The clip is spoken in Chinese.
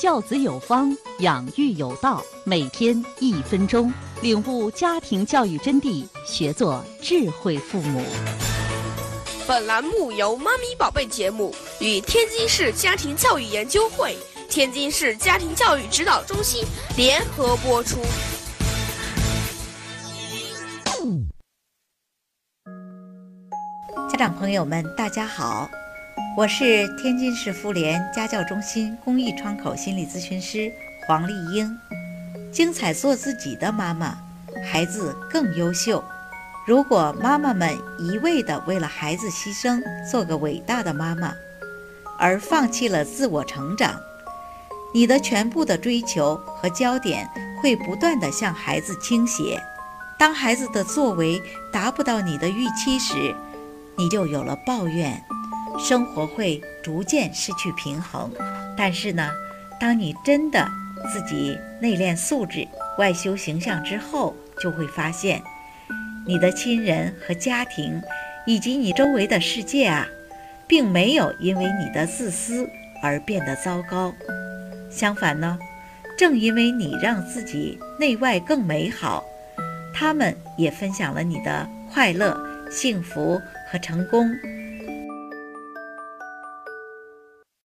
教子有方，养育有道。每天一分钟，领悟家庭教育真谛，学做智慧父母。本栏目由“妈咪宝贝”节目与天津市家庭教育研究会、天津市家庭教育指导中心联合播出。家长朋友们，大家好。我是天津市妇联家教中心公益窗口心理咨询师黄丽英。精彩做自己的妈妈，孩子更优秀。如果妈妈们一味地为了孩子牺牲，做个伟大的妈妈，而放弃了自我成长，你的全部的追求和焦点会不断地向孩子倾斜。当孩子的作为达不到你的预期时，你就有了抱怨。生活会逐渐失去平衡，但是呢，当你真的自己内练素质、外修形象之后，就会发现，你的亲人和家庭，以及你周围的世界啊，并没有因为你的自私而变得糟糕。相反呢，正因为你让自己内外更美好，他们也分享了你的快乐、幸福和成功。